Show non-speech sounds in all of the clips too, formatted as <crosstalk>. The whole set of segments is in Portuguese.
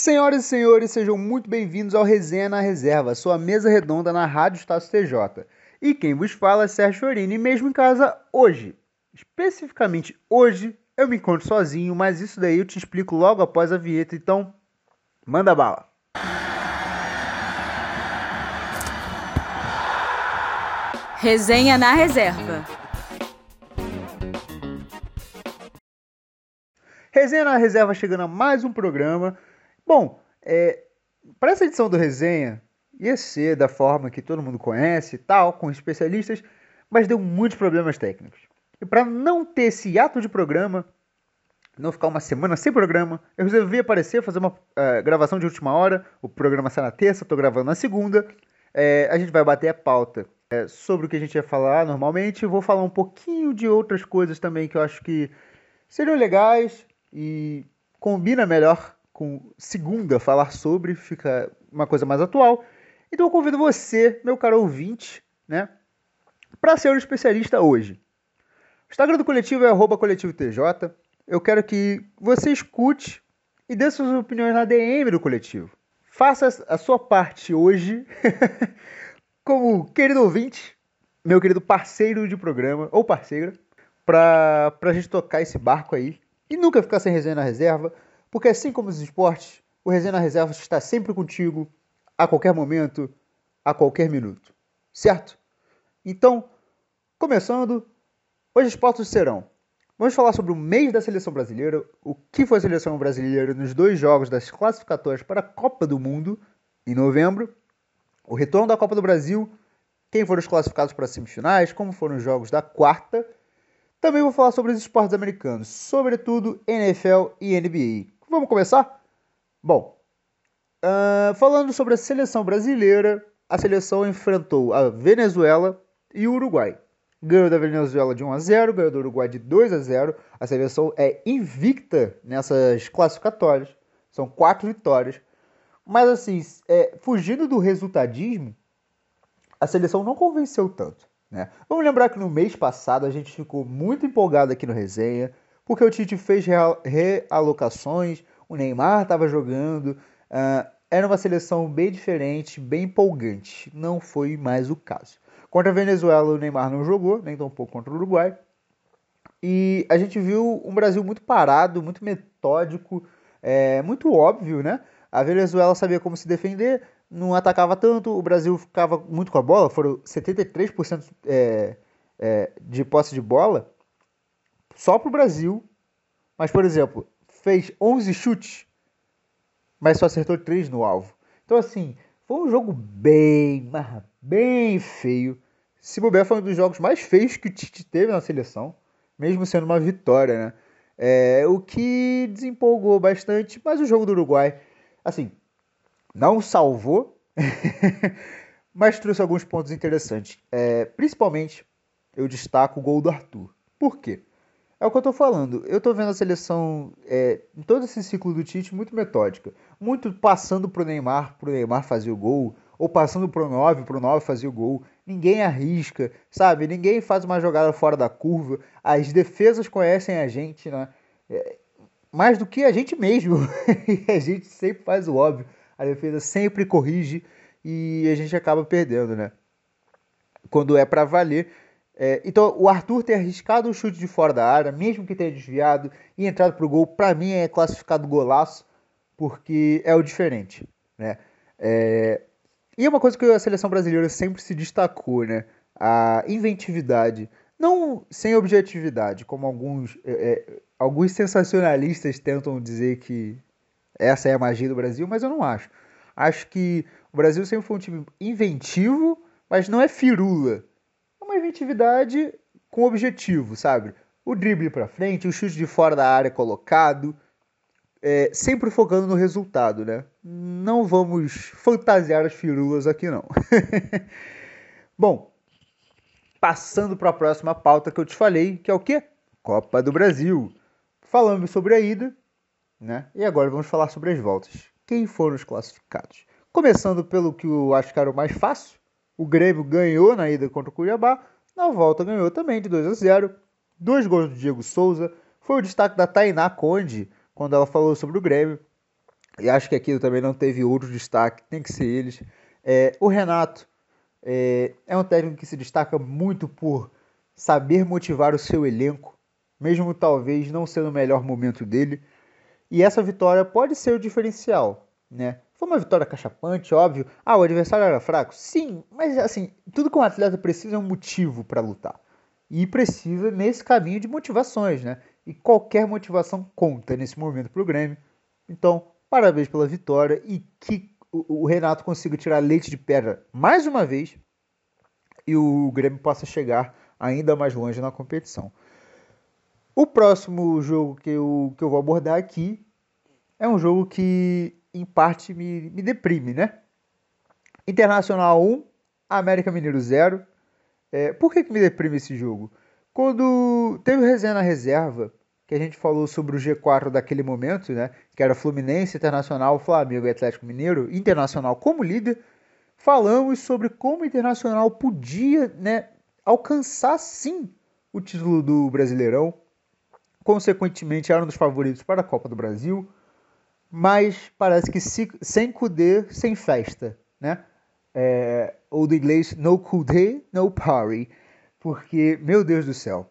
Senhoras e senhores, sejam muito bem-vindos ao Resenha na Reserva, sua mesa redonda na Rádio Estácio TJ. E quem vos fala é Sérgio Chorini, mesmo em casa hoje. Especificamente hoje, eu me encontro sozinho, mas isso daí eu te explico logo após a vinheta, então manda bala. Resenha na Reserva. Resenha na Reserva chegando a mais um programa. Bom, é, para essa edição do Resenha, ia ser da forma que todo mundo conhece tal, com especialistas, mas deu muitos problemas técnicos. E para não ter esse ato de programa, não ficar uma semana sem programa, eu resolvi aparecer, fazer uma uh, gravação de última hora. O programa sai na terça, estou gravando na segunda. É, a gente vai bater a pauta é, sobre o que a gente ia falar normalmente. Vou falar um pouquinho de outras coisas também que eu acho que seriam legais e combina melhor com segunda falar sobre, fica uma coisa mais atual. Então eu convido você, meu caro ouvinte, né, para ser um especialista hoje. O Instagram do coletivo é @coletivo_tj. Eu quero que você escute e dê suas opiniões na DM do coletivo. Faça a sua parte hoje <laughs> como querido ouvinte, meu querido parceiro de programa, ou parceira, para a gente tocar esse barco aí e nunca ficar sem resenha na reserva, porque assim como os esportes, o resenha na reserva está sempre contigo, a qualquer momento, a qualquer minuto. Certo? Então, começando, hoje os pontos serão. Vamos falar sobre o mês da seleção brasileira, o que foi a seleção brasileira nos dois jogos das classificatórias para a Copa do Mundo em novembro o retorno da Copa do Brasil, quem foram os classificados para as semifinais, como foram os jogos da quarta. Também vou falar sobre os esportes americanos, sobretudo NFL e NBA. Vamos começar? Bom, uh, falando sobre a seleção brasileira, a seleção enfrentou a Venezuela e o Uruguai. Ganhou da Venezuela de 1 a 0, ganhou do Uruguai de 2 a 0. A seleção é invicta nessas classificatórias. São quatro vitórias. Mas assim, é, fugindo do resultadismo, a seleção não convenceu tanto. Né? Vamos lembrar que no mês passado a gente ficou muito empolgado aqui no resenha, porque o Tite fez realocações, o Neymar estava jogando, uh, era uma seleção bem diferente, bem empolgante. Não foi mais o caso. Contra a Venezuela, o Neymar não jogou, nem tão pouco contra o Uruguai. E a gente viu um Brasil muito parado, muito metódico, é, muito óbvio, né? A Venezuela sabia como se defender, não atacava tanto, o Brasil ficava muito com a bola, foram 73% é, é, de posse de bola só para o Brasil. Mas, por exemplo, fez 11 chutes, mas só acertou 3 no alvo. Então, assim, foi um jogo bem, bem feio. Se bobear, foi um dos jogos mais feios que o Tite teve na seleção, mesmo sendo uma vitória, né? É, o que desempolgou bastante, mas o jogo do Uruguai assim, não salvou, <laughs> mas trouxe alguns pontos interessantes. É, principalmente, eu destaco o gol do Arthur. Por quê? É o que eu tô falando. Eu tô vendo a seleção, é, em todo esse ciclo do Tite, muito metódica. Muito passando pro Neymar, pro Neymar fazer o gol. Ou passando pro 9, pro 9 fazer o gol. Ninguém arrisca, sabe? Ninguém faz uma jogada fora da curva. As defesas conhecem a gente, né? É, mais do que a gente mesmo. <laughs> a gente sempre faz o óbvio. A defesa sempre corrige e a gente acaba perdendo, né? Quando é para valer. É, então, o Arthur ter arriscado o chute de fora da área, mesmo que tenha desviado e entrado pro gol, para mim é classificado golaço, porque é o diferente, né? É, e é uma coisa que a seleção brasileira sempre se destacou, né? A inventividade. Não sem objetividade, como alguns, é, é, alguns sensacionalistas tentam dizer que essa é a magia do Brasil, mas eu não acho. Acho que o Brasil sempre foi um time inventivo, mas não é firula. Inventividade com objetivo, sabe? O drible para frente, o chute de fora da área colocado, é, sempre focando no resultado, né? Não vamos fantasiar as firulas aqui, não. <laughs> Bom, passando para a próxima pauta que eu te falei, que é o quê? Copa do Brasil. Falamos sobre a ida, né? E agora vamos falar sobre as voltas. Quem foram os classificados? Começando pelo que eu acho que era o mais fácil. O Grêmio ganhou na ida contra o Cuiabá. Na volta ganhou também de 2 a 0. Dois gols do Diego Souza. Foi o destaque da Tainá Conde quando ela falou sobre o Grêmio. e acho que aquilo também não teve outro destaque, tem que ser eles. É, o Renato é, é um técnico que se destaca muito por saber motivar o seu elenco, mesmo talvez não sendo o melhor momento dele. E essa vitória pode ser o diferencial, né? Foi uma vitória cachapante, óbvio. Ah, o adversário era fraco? Sim, mas assim, tudo que um atleta precisa é um motivo para lutar. E precisa nesse caminho de motivações, né? E qualquer motivação conta nesse momento para o Grêmio. Então, parabéns pela vitória e que o Renato consiga tirar leite de pedra mais uma vez e o Grêmio possa chegar ainda mais longe na competição. O próximo jogo que eu, que eu vou abordar aqui é um jogo que, em parte, me, me deprime, né? Internacional 1, América Mineiro 0. É, por que, que me deprime esse jogo? Quando teve resenha na reserva, que a gente falou sobre o G4 daquele momento, né? Que era Fluminense, Internacional, Flamengo e Atlético Mineiro, Internacional como líder, falamos sobre como o Internacional podia, né, alcançar sim o título do Brasileirão, consequentemente era um dos favoritos para a Copa do Brasil, mas parece que se, sem Kudê, sem festa, né? É, ou do inglês no Kudê, no party, porque, meu Deus do céu,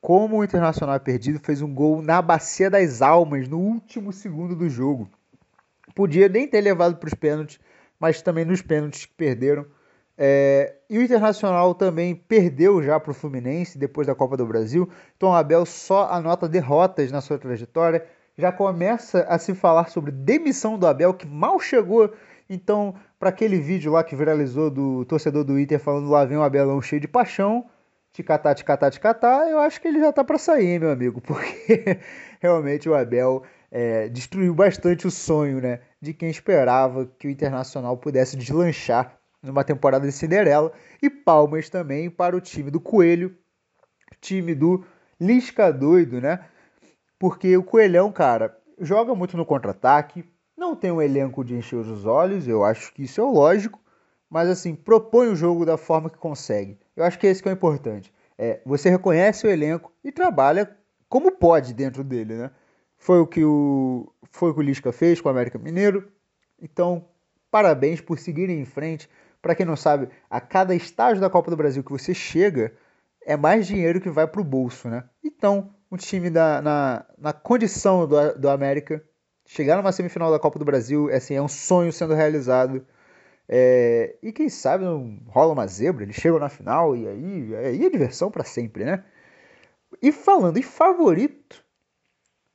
como o Internacional é perdido, fez um gol na bacia das almas no último segundo do jogo. Podia nem ter levado para os pênaltis, mas também nos pênaltis que perderam. É, e o Internacional também perdeu já para o Fluminense depois da Copa do Brasil. Então o Abel só anota derrotas na sua trajetória. Já começa a se falar sobre demissão do Abel, que mal chegou. Então, para aquele vídeo lá que viralizou do torcedor do Inter falando lá vem o Abelão cheio de paixão, catar, te catar, eu acho que ele já tá para sair, meu amigo, <laughs> porque realmente o Abel é, destruiu bastante o sonho, né, de quem esperava que o Internacional pudesse deslanchar numa temporada de Cinderela, e palmas também para o time do Coelho, time do Lisca doido, né? Porque o Coelhão, cara, joga muito no contra-ataque, não tem um elenco de encher os olhos, eu acho que isso é lógico, mas assim, propõe o jogo da forma que consegue. Eu acho que é isso que é importante. É, você reconhece o elenco e trabalha como pode dentro dele, né? Foi o que o, foi o, que o Lisca fez com o América Mineiro. Então, parabéns por seguirem em frente. Para quem não sabe, a cada estágio da Copa do Brasil que você chega, é mais dinheiro que vai para o bolso, né? Então, um time da, na, na condição do, do América, chegar numa semifinal da Copa do Brasil, é, assim, é um sonho sendo realizado. É, e quem sabe não rola uma zebra, eles chegam na final e aí, aí é diversão para sempre, né? E falando em favorito,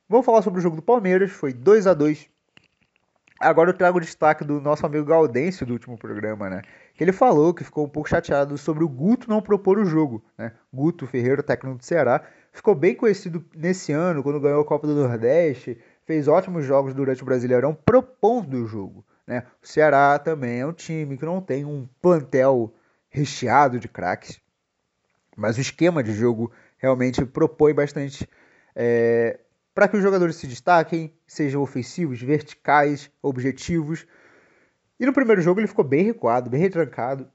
vamos falar sobre o jogo do Palmeiras, foi 2 a 2 Agora eu trago o destaque do nosso amigo Gaudêncio do último programa, né? Que ele falou que ficou um pouco chateado sobre o Guto não propor o jogo, né? Guto Ferreira, técnico do Ceará, ficou bem conhecido nesse ano, quando ganhou a Copa do Nordeste, fez ótimos jogos durante o Brasileirão propondo o jogo. Né? O Ceará também é um time que não tem um plantel recheado de craques, mas o esquema de jogo realmente propõe bastante é, para que os jogadores se destaquem, sejam ofensivos, verticais, objetivos. E no primeiro jogo ele ficou bem recuado, bem retrancado,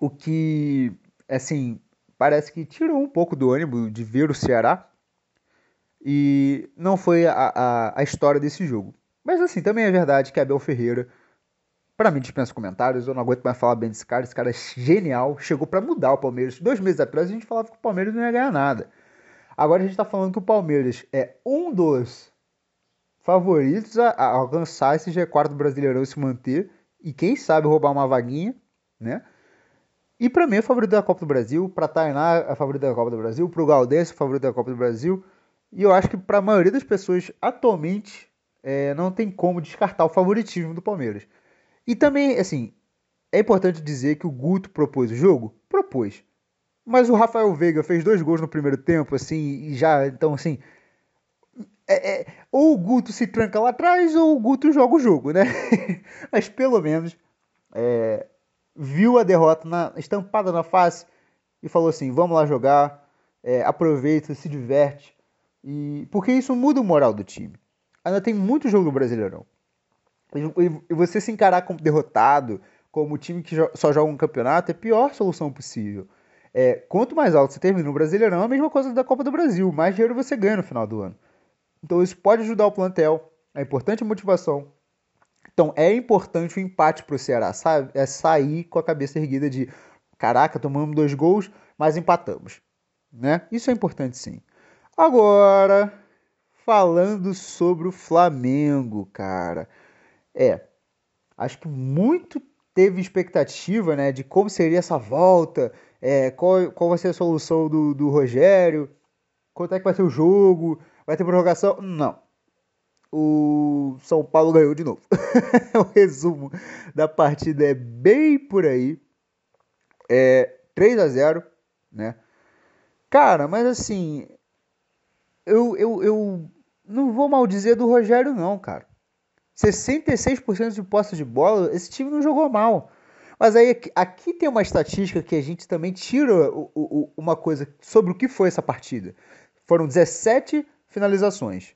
o que, assim, parece que tirou um pouco do ânimo de ver o Ceará. E não foi a, a, a história desse jogo. Mas assim, também é verdade que Abel Ferreira, para mim, dispensa comentários, eu não aguento mais falar bem desse cara, esse cara é genial, chegou para mudar o Palmeiras. Dois meses atrás a gente falava que o Palmeiras não ia ganhar nada. Agora a gente está falando que o Palmeiras é um dos favoritos a, a alcançar esse G4 do Brasileirão e se manter, e quem sabe roubar uma vaguinha, né? E para mim é favorito da Copa do Brasil, para Tainá é favorito da Copa do Brasil, para o Gaudense é favorito da Copa do Brasil. E eu acho que para a maioria das pessoas atualmente é, não tem como descartar o favoritismo do Palmeiras. E também, assim, é importante dizer que o Guto propôs o jogo? Propôs. Mas o Rafael Veiga fez dois gols no primeiro tempo, assim, e já, então, assim. É, é, ou o Guto se tranca lá atrás, ou o Guto joga o jogo, né? <laughs> Mas pelo menos é, viu a derrota na, estampada na face e falou assim: vamos lá jogar, é, aproveita, se diverte. E, porque isso muda o moral do time ainda tem muito jogo no Brasileirão. E você se encarar como derrotado, como time que só joga um campeonato, é a pior solução possível. É, quanto mais alto você termina no Brasileirão, é a mesma coisa da Copa do Brasil. Mais dinheiro você ganha no final do ano. Então isso pode ajudar o plantel. É importante a motivação. Então é importante o empate pro Ceará, sabe? É sair com a cabeça erguida de caraca, tomamos dois gols, mas empatamos, né? Isso é importante sim. Agora, falando sobre o Flamengo, cara. É, acho que muito teve expectativa, né, de como seria essa volta, é, qual, qual vai ser a solução do, do Rogério, quanto é que vai ser o jogo, vai ter prorrogação? Não. O São Paulo ganhou de novo. <laughs> o resumo da partida é bem por aí. É 3 a 0 né? Cara, mas assim, eu, eu, eu não vou mal dizer do Rogério, não, cara. 66% de posse de bola, esse time não jogou mal. Mas aí aqui tem uma estatística que a gente também tira o, o, uma coisa sobre o que foi essa partida. Foram 17 finalizações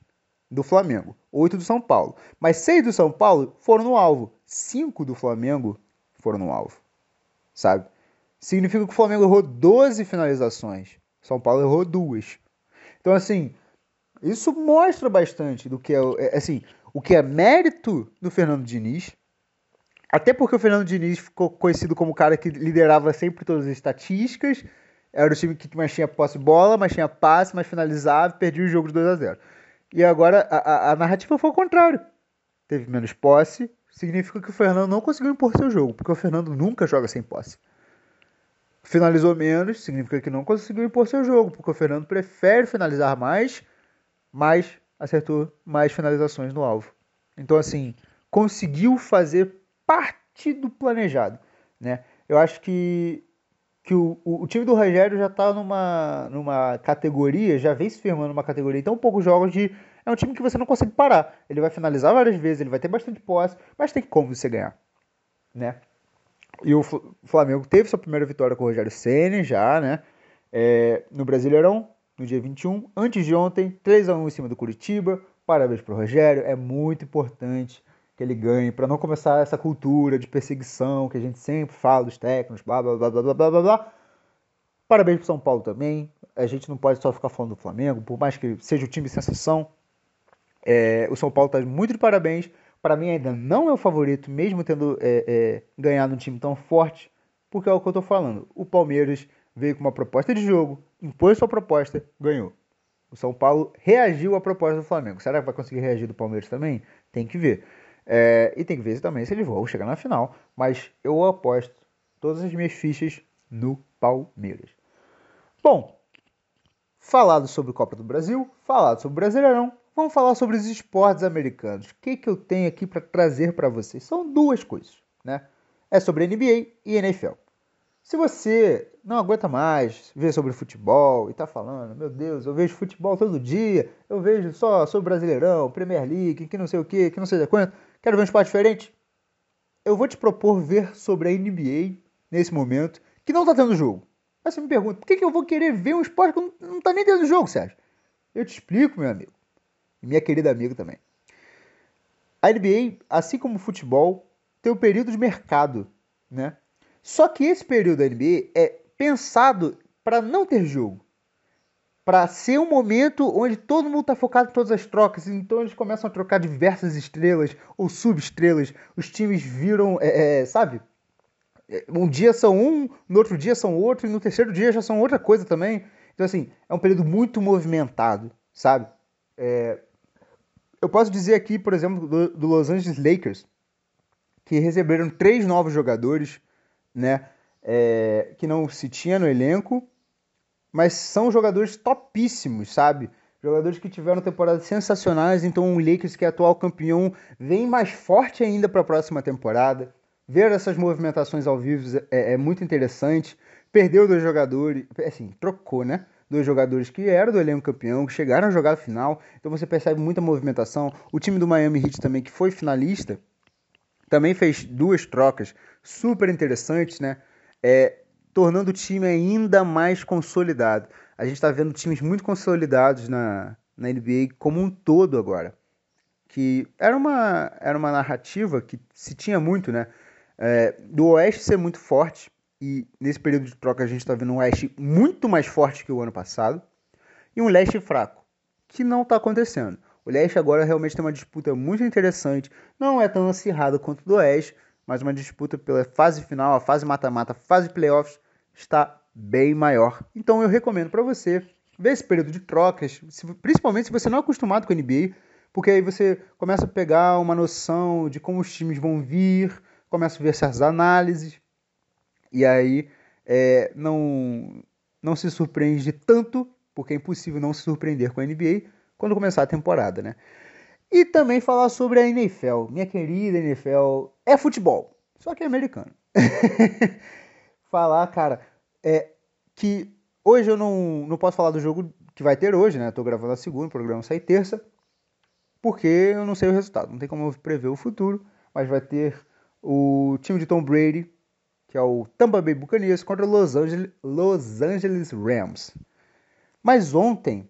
do Flamengo, 8 do São Paulo. Mas 6 do São Paulo foram no alvo, 5 do Flamengo foram no alvo. Sabe? Significa que o Flamengo errou 12 finalizações, São Paulo errou duas. Então assim, isso mostra bastante do que é, é assim, o que é mérito do Fernando Diniz. Até porque o Fernando Diniz ficou conhecido como o cara que liderava sempre todas as estatísticas. Era o time que mais tinha posse de bola, mais tinha passe, mais finalizava, perdia o jogo de 2 a 0 E agora a, a, a narrativa foi o contrário. Teve menos posse, significa que o Fernando não conseguiu impor seu jogo, porque o Fernando nunca joga sem posse. Finalizou menos, significa que não conseguiu impor seu jogo, porque o Fernando prefere finalizar mais, mas acertou mais finalizações no alvo. Então, assim, conseguiu fazer parte do planejado. Né? Eu acho que, que o, o, o time do Rogério já está numa, numa categoria, já vem se firmando numa categoria, então poucos jogos de. É um time que você não consegue parar. Ele vai finalizar várias vezes, ele vai ter bastante posse, mas tem como você ganhar. Né? E o Flamengo teve sua primeira vitória com o Rogério Senna já, né? É, no Brasileirão, no dia 21. Antes de ontem, 3 a 1 em cima do Curitiba. Parabéns para o Rogério. É muito importante que ele ganhe para não começar essa cultura de perseguição que a gente sempre fala dos técnicos, blá blá blá blá blá blá blá. Parabéns para São Paulo também. A gente não pode só ficar falando do Flamengo, por mais que seja o time sensação. É, o São Paulo está muito de parabéns. Para mim ainda não é o favorito, mesmo tendo é, é, ganhado um time tão forte, porque é o que eu estou falando. O Palmeiras veio com uma proposta de jogo, impôs sua proposta, ganhou. O São Paulo reagiu à proposta do Flamengo. Será que vai conseguir reagir do Palmeiras também? Tem que ver. É, e tem que ver também se eles vão chegar na final. Mas eu aposto todas as minhas fichas no Palmeiras. Bom, falado sobre Copa do Brasil, falado sobre o Brasileirão, vamos falar sobre os esportes americanos. O que, que eu tenho aqui para trazer para vocês? São duas coisas, né? É sobre NBA e NFL. Se você não aguenta mais ver sobre futebol e tá falando, meu Deus, eu vejo futebol todo dia, eu vejo só sobre Brasileirão, Premier League, que não sei o que, que não sei da quanto, quero ver um esporte diferente? Eu vou te propor ver sobre a NBA nesse momento, que não tá tendo jogo. Aí você me pergunta, por que, que eu vou querer ver um esporte que não, não tá nem tendo jogo, Sérgio? Eu te explico, meu amigo. E minha querida amiga também. A NBA, assim como o futebol, tem o um período de mercado, né? Só que esse período da NBA é pensado para não ter jogo. Para ser um momento onde todo mundo está focado em todas as trocas. Então eles começam a trocar diversas estrelas ou subestrelas. Os times viram, é, é, sabe? É, um dia são um, no outro dia são outro, e no terceiro dia já são outra coisa também. Então, assim, é um período muito movimentado, sabe? É... Eu posso dizer aqui, por exemplo, do, do Los Angeles Lakers, que receberam três novos jogadores né? É, que não se tinha no elenco, mas são jogadores topíssimos, sabe? Jogadores que tiveram temporadas sensacionais, então o Lakers, que é atual campeão, vem mais forte ainda para a próxima temporada. Ver essas movimentações ao vivo é, é, muito interessante. Perdeu dois jogadores, assim, trocou, né? Dois jogadores que eram do elenco campeão, que chegaram a jogar a final, então você percebe muita movimentação. O time do Miami Heat também, que foi finalista, também fez duas trocas super interessantes, né? É, tornando o time ainda mais consolidado. A gente está vendo times muito consolidados na, na NBA como um todo agora. Que era uma, era uma narrativa que se tinha muito, né? É, do Oeste ser muito forte, e nesse período de troca a gente está vendo um Oeste muito mais forte que o ano passado, e um Leste fraco, que não está acontecendo. O leste agora realmente tem uma disputa muito interessante. Não é tão acirrada quanto o do oeste, mas uma disputa pela fase final, a fase mata-mata, fase playoffs está bem maior. Então eu recomendo para você ver esse período de trocas, principalmente se você não é acostumado com a NBA, porque aí você começa a pegar uma noção de como os times vão vir, começa a ver essas análises, e aí é, não, não se surpreende tanto, porque é impossível não se surpreender com a NBA quando começar a temporada, né? E também falar sobre a NFL. Minha querida NFL é futebol, só que é americano. <laughs> falar, cara, é que hoje eu não, não posso falar do jogo que vai ter hoje, né? Estou gravando a segunda, o programa sai terça, porque eu não sei o resultado, não tem como eu prever o futuro, mas vai ter o time de Tom Brady que é o Tampa Bay Buccaneers contra Los Angeles, Los Angeles Rams. Mas ontem,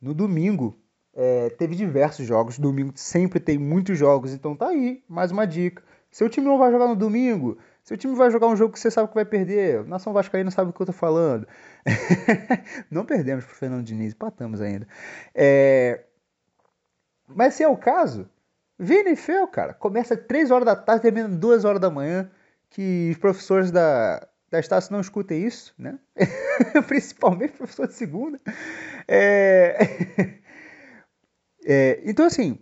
no domingo, é, teve diversos jogos. Domingo sempre tem muitos jogos, então tá aí, mais uma dica. Seu time não vai jogar no domingo, seu time vai jogar um jogo que você sabe que vai perder. Nação Vascaína sabe o que eu tô falando. <laughs> não perdemos pro Fernando Diniz, empatamos ainda. É... Mas se é o caso, VNFL, cara, começa às 3 horas da tarde, termina 2 horas da manhã que os professores da, da Estácio não escutem isso, né? <laughs> Principalmente professor de segunda. É... <laughs> é... então, assim,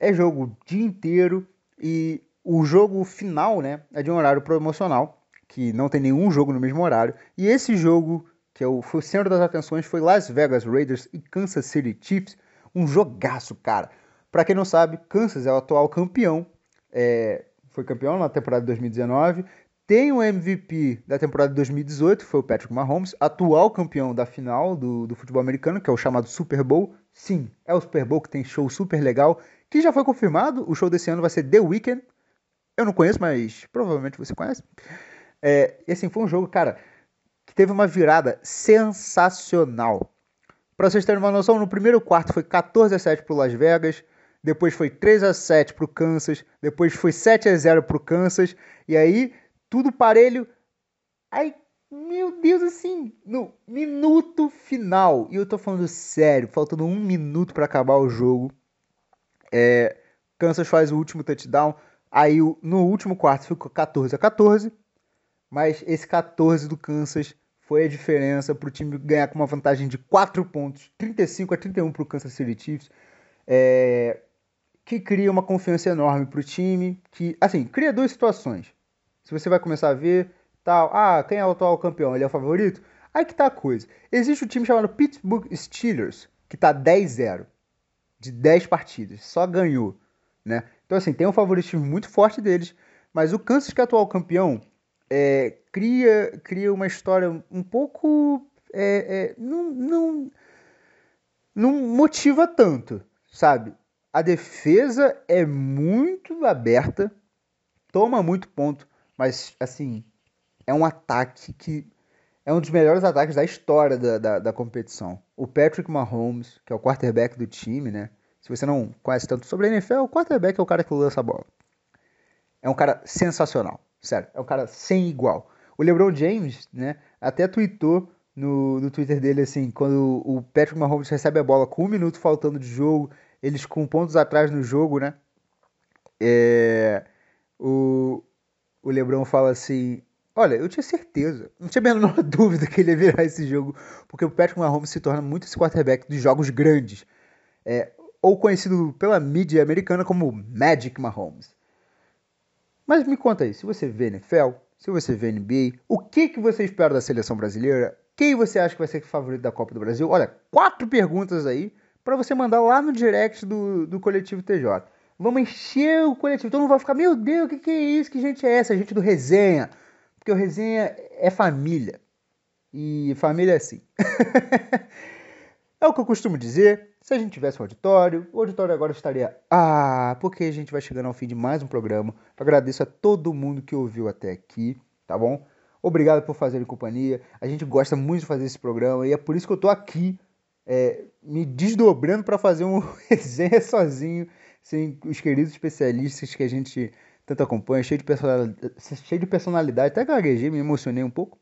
é jogo o dia inteiro e o jogo final, né, é de um horário promocional, que não tem nenhum jogo no mesmo horário. E esse jogo, que é o, foi o centro das atenções, foi Las Vegas Raiders e Kansas City Chiefs. Um jogaço, cara. Para quem não sabe, Kansas é o atual campeão é, foi campeão na temporada de 2019. Tem o MVP da temporada de 2018, foi o Patrick Mahomes, atual campeão da final do, do futebol americano, que é o chamado Super Bowl. Sim, é o Super Bowl que tem show super legal, que já foi confirmado. O show desse ano vai ser The Weeknd. Eu não conheço, mas provavelmente você conhece. É, e assim, foi um jogo, cara, que teve uma virada sensacional. Para vocês terem uma noção, no primeiro quarto foi 14 a 7 para Las Vegas depois foi 3 a 7 para o Kansas, depois foi 7 a 0 para o Kansas, e aí tudo parelho. Aí, meu Deus, assim, no minuto final, e eu tô falando sério, faltando um minuto para acabar o jogo, é, Kansas faz o último touchdown, aí no último quarto ficou 14 a 14, mas esse 14 do Kansas foi a diferença para o time ganhar com uma vantagem de 4 pontos, 35 a 31 para o Kansas City Chiefs. É, que cria uma confiança enorme para o time, que, assim, cria duas situações. Se você vai começar a ver, tal, ah, quem é o atual campeão? Ele é o favorito? Aí que tá a coisa. Existe um time chamado Pittsburgh Steelers, que tá 10-0, de 10 partidas, só ganhou, né? Então, assim, tem um favoritismo muito forte deles, mas o Kansas, que é atual campeão, é, cria, cria uma história um pouco. É, é, não, não, não motiva tanto, sabe? A defesa é muito aberta, toma muito ponto, mas assim, é um ataque que é um dos melhores ataques da história da, da, da, competição. O Patrick Mahomes, que é o quarterback do time, né? Se você não conhece tanto sobre a NFL, o quarterback é o cara que lança a bola. É um cara sensacional, sério. É um cara sem igual. O LeBron James, né? Até tweetou no, no Twitter dele assim, quando o Patrick Mahomes recebe a bola com um minuto faltando de jogo, eles com pontos atrás no jogo, né? É, o, o Lebron fala assim: Olha, eu tinha certeza, não tinha a menor <laughs> dúvida que ele ia virar esse jogo, porque o Patrick Mahomes se torna muito esse quarterback dos jogos grandes, é, ou conhecido pela mídia americana como Magic Mahomes. Mas me conta aí, se você vê NFL, se você vê NBA, o que, que você espera da seleção brasileira? Quem você acha que vai ser o favorito da Copa do Brasil? Olha, quatro perguntas aí para você mandar lá no direct do, do coletivo TJ. Vamos encher o coletivo. Todo mundo vai ficar, meu Deus, o que, que é isso? Que gente é essa? A gente do resenha. Porque o resenha é família. E família é assim. <laughs> é o que eu costumo dizer. Se a gente tivesse um auditório, o auditório agora estaria. Ah, porque a gente vai chegando ao fim de mais um programa. Agradeço a todo mundo que ouviu até aqui, tá bom? Obrigado por fazerem companhia. A gente gosta muito de fazer esse programa e é por isso que eu tô aqui é, me desdobrando para fazer um <laughs> resenha sozinho, sem os queridos especialistas que a gente tanto acompanha, cheio de personalidade, cheio de personalidade até gaguejei, me emocionei um pouco.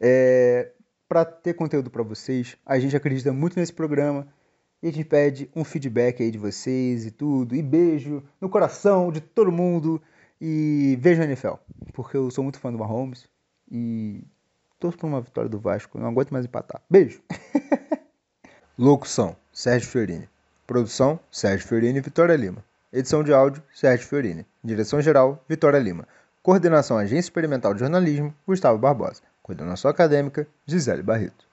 É, para ter conteúdo para vocês, a gente acredita muito nesse programa E a gente pede um feedback aí de vocês e tudo. E beijo no coração de todo mundo. E vejo a NFL. Porque eu sou muito fã do Mahomes. E torço por uma vitória do Vasco. Não aguento mais empatar. Beijo. <laughs> Locução: Sérgio Fiorini. Produção: Sérgio Fiorini e Vitória Lima. Edição de áudio: Sérgio Fiorini. Direção-geral: Vitória Lima. Coordenação Agência Experimental de Jornalismo: Gustavo Barbosa. Coordenação acadêmica: Gisele Barreto.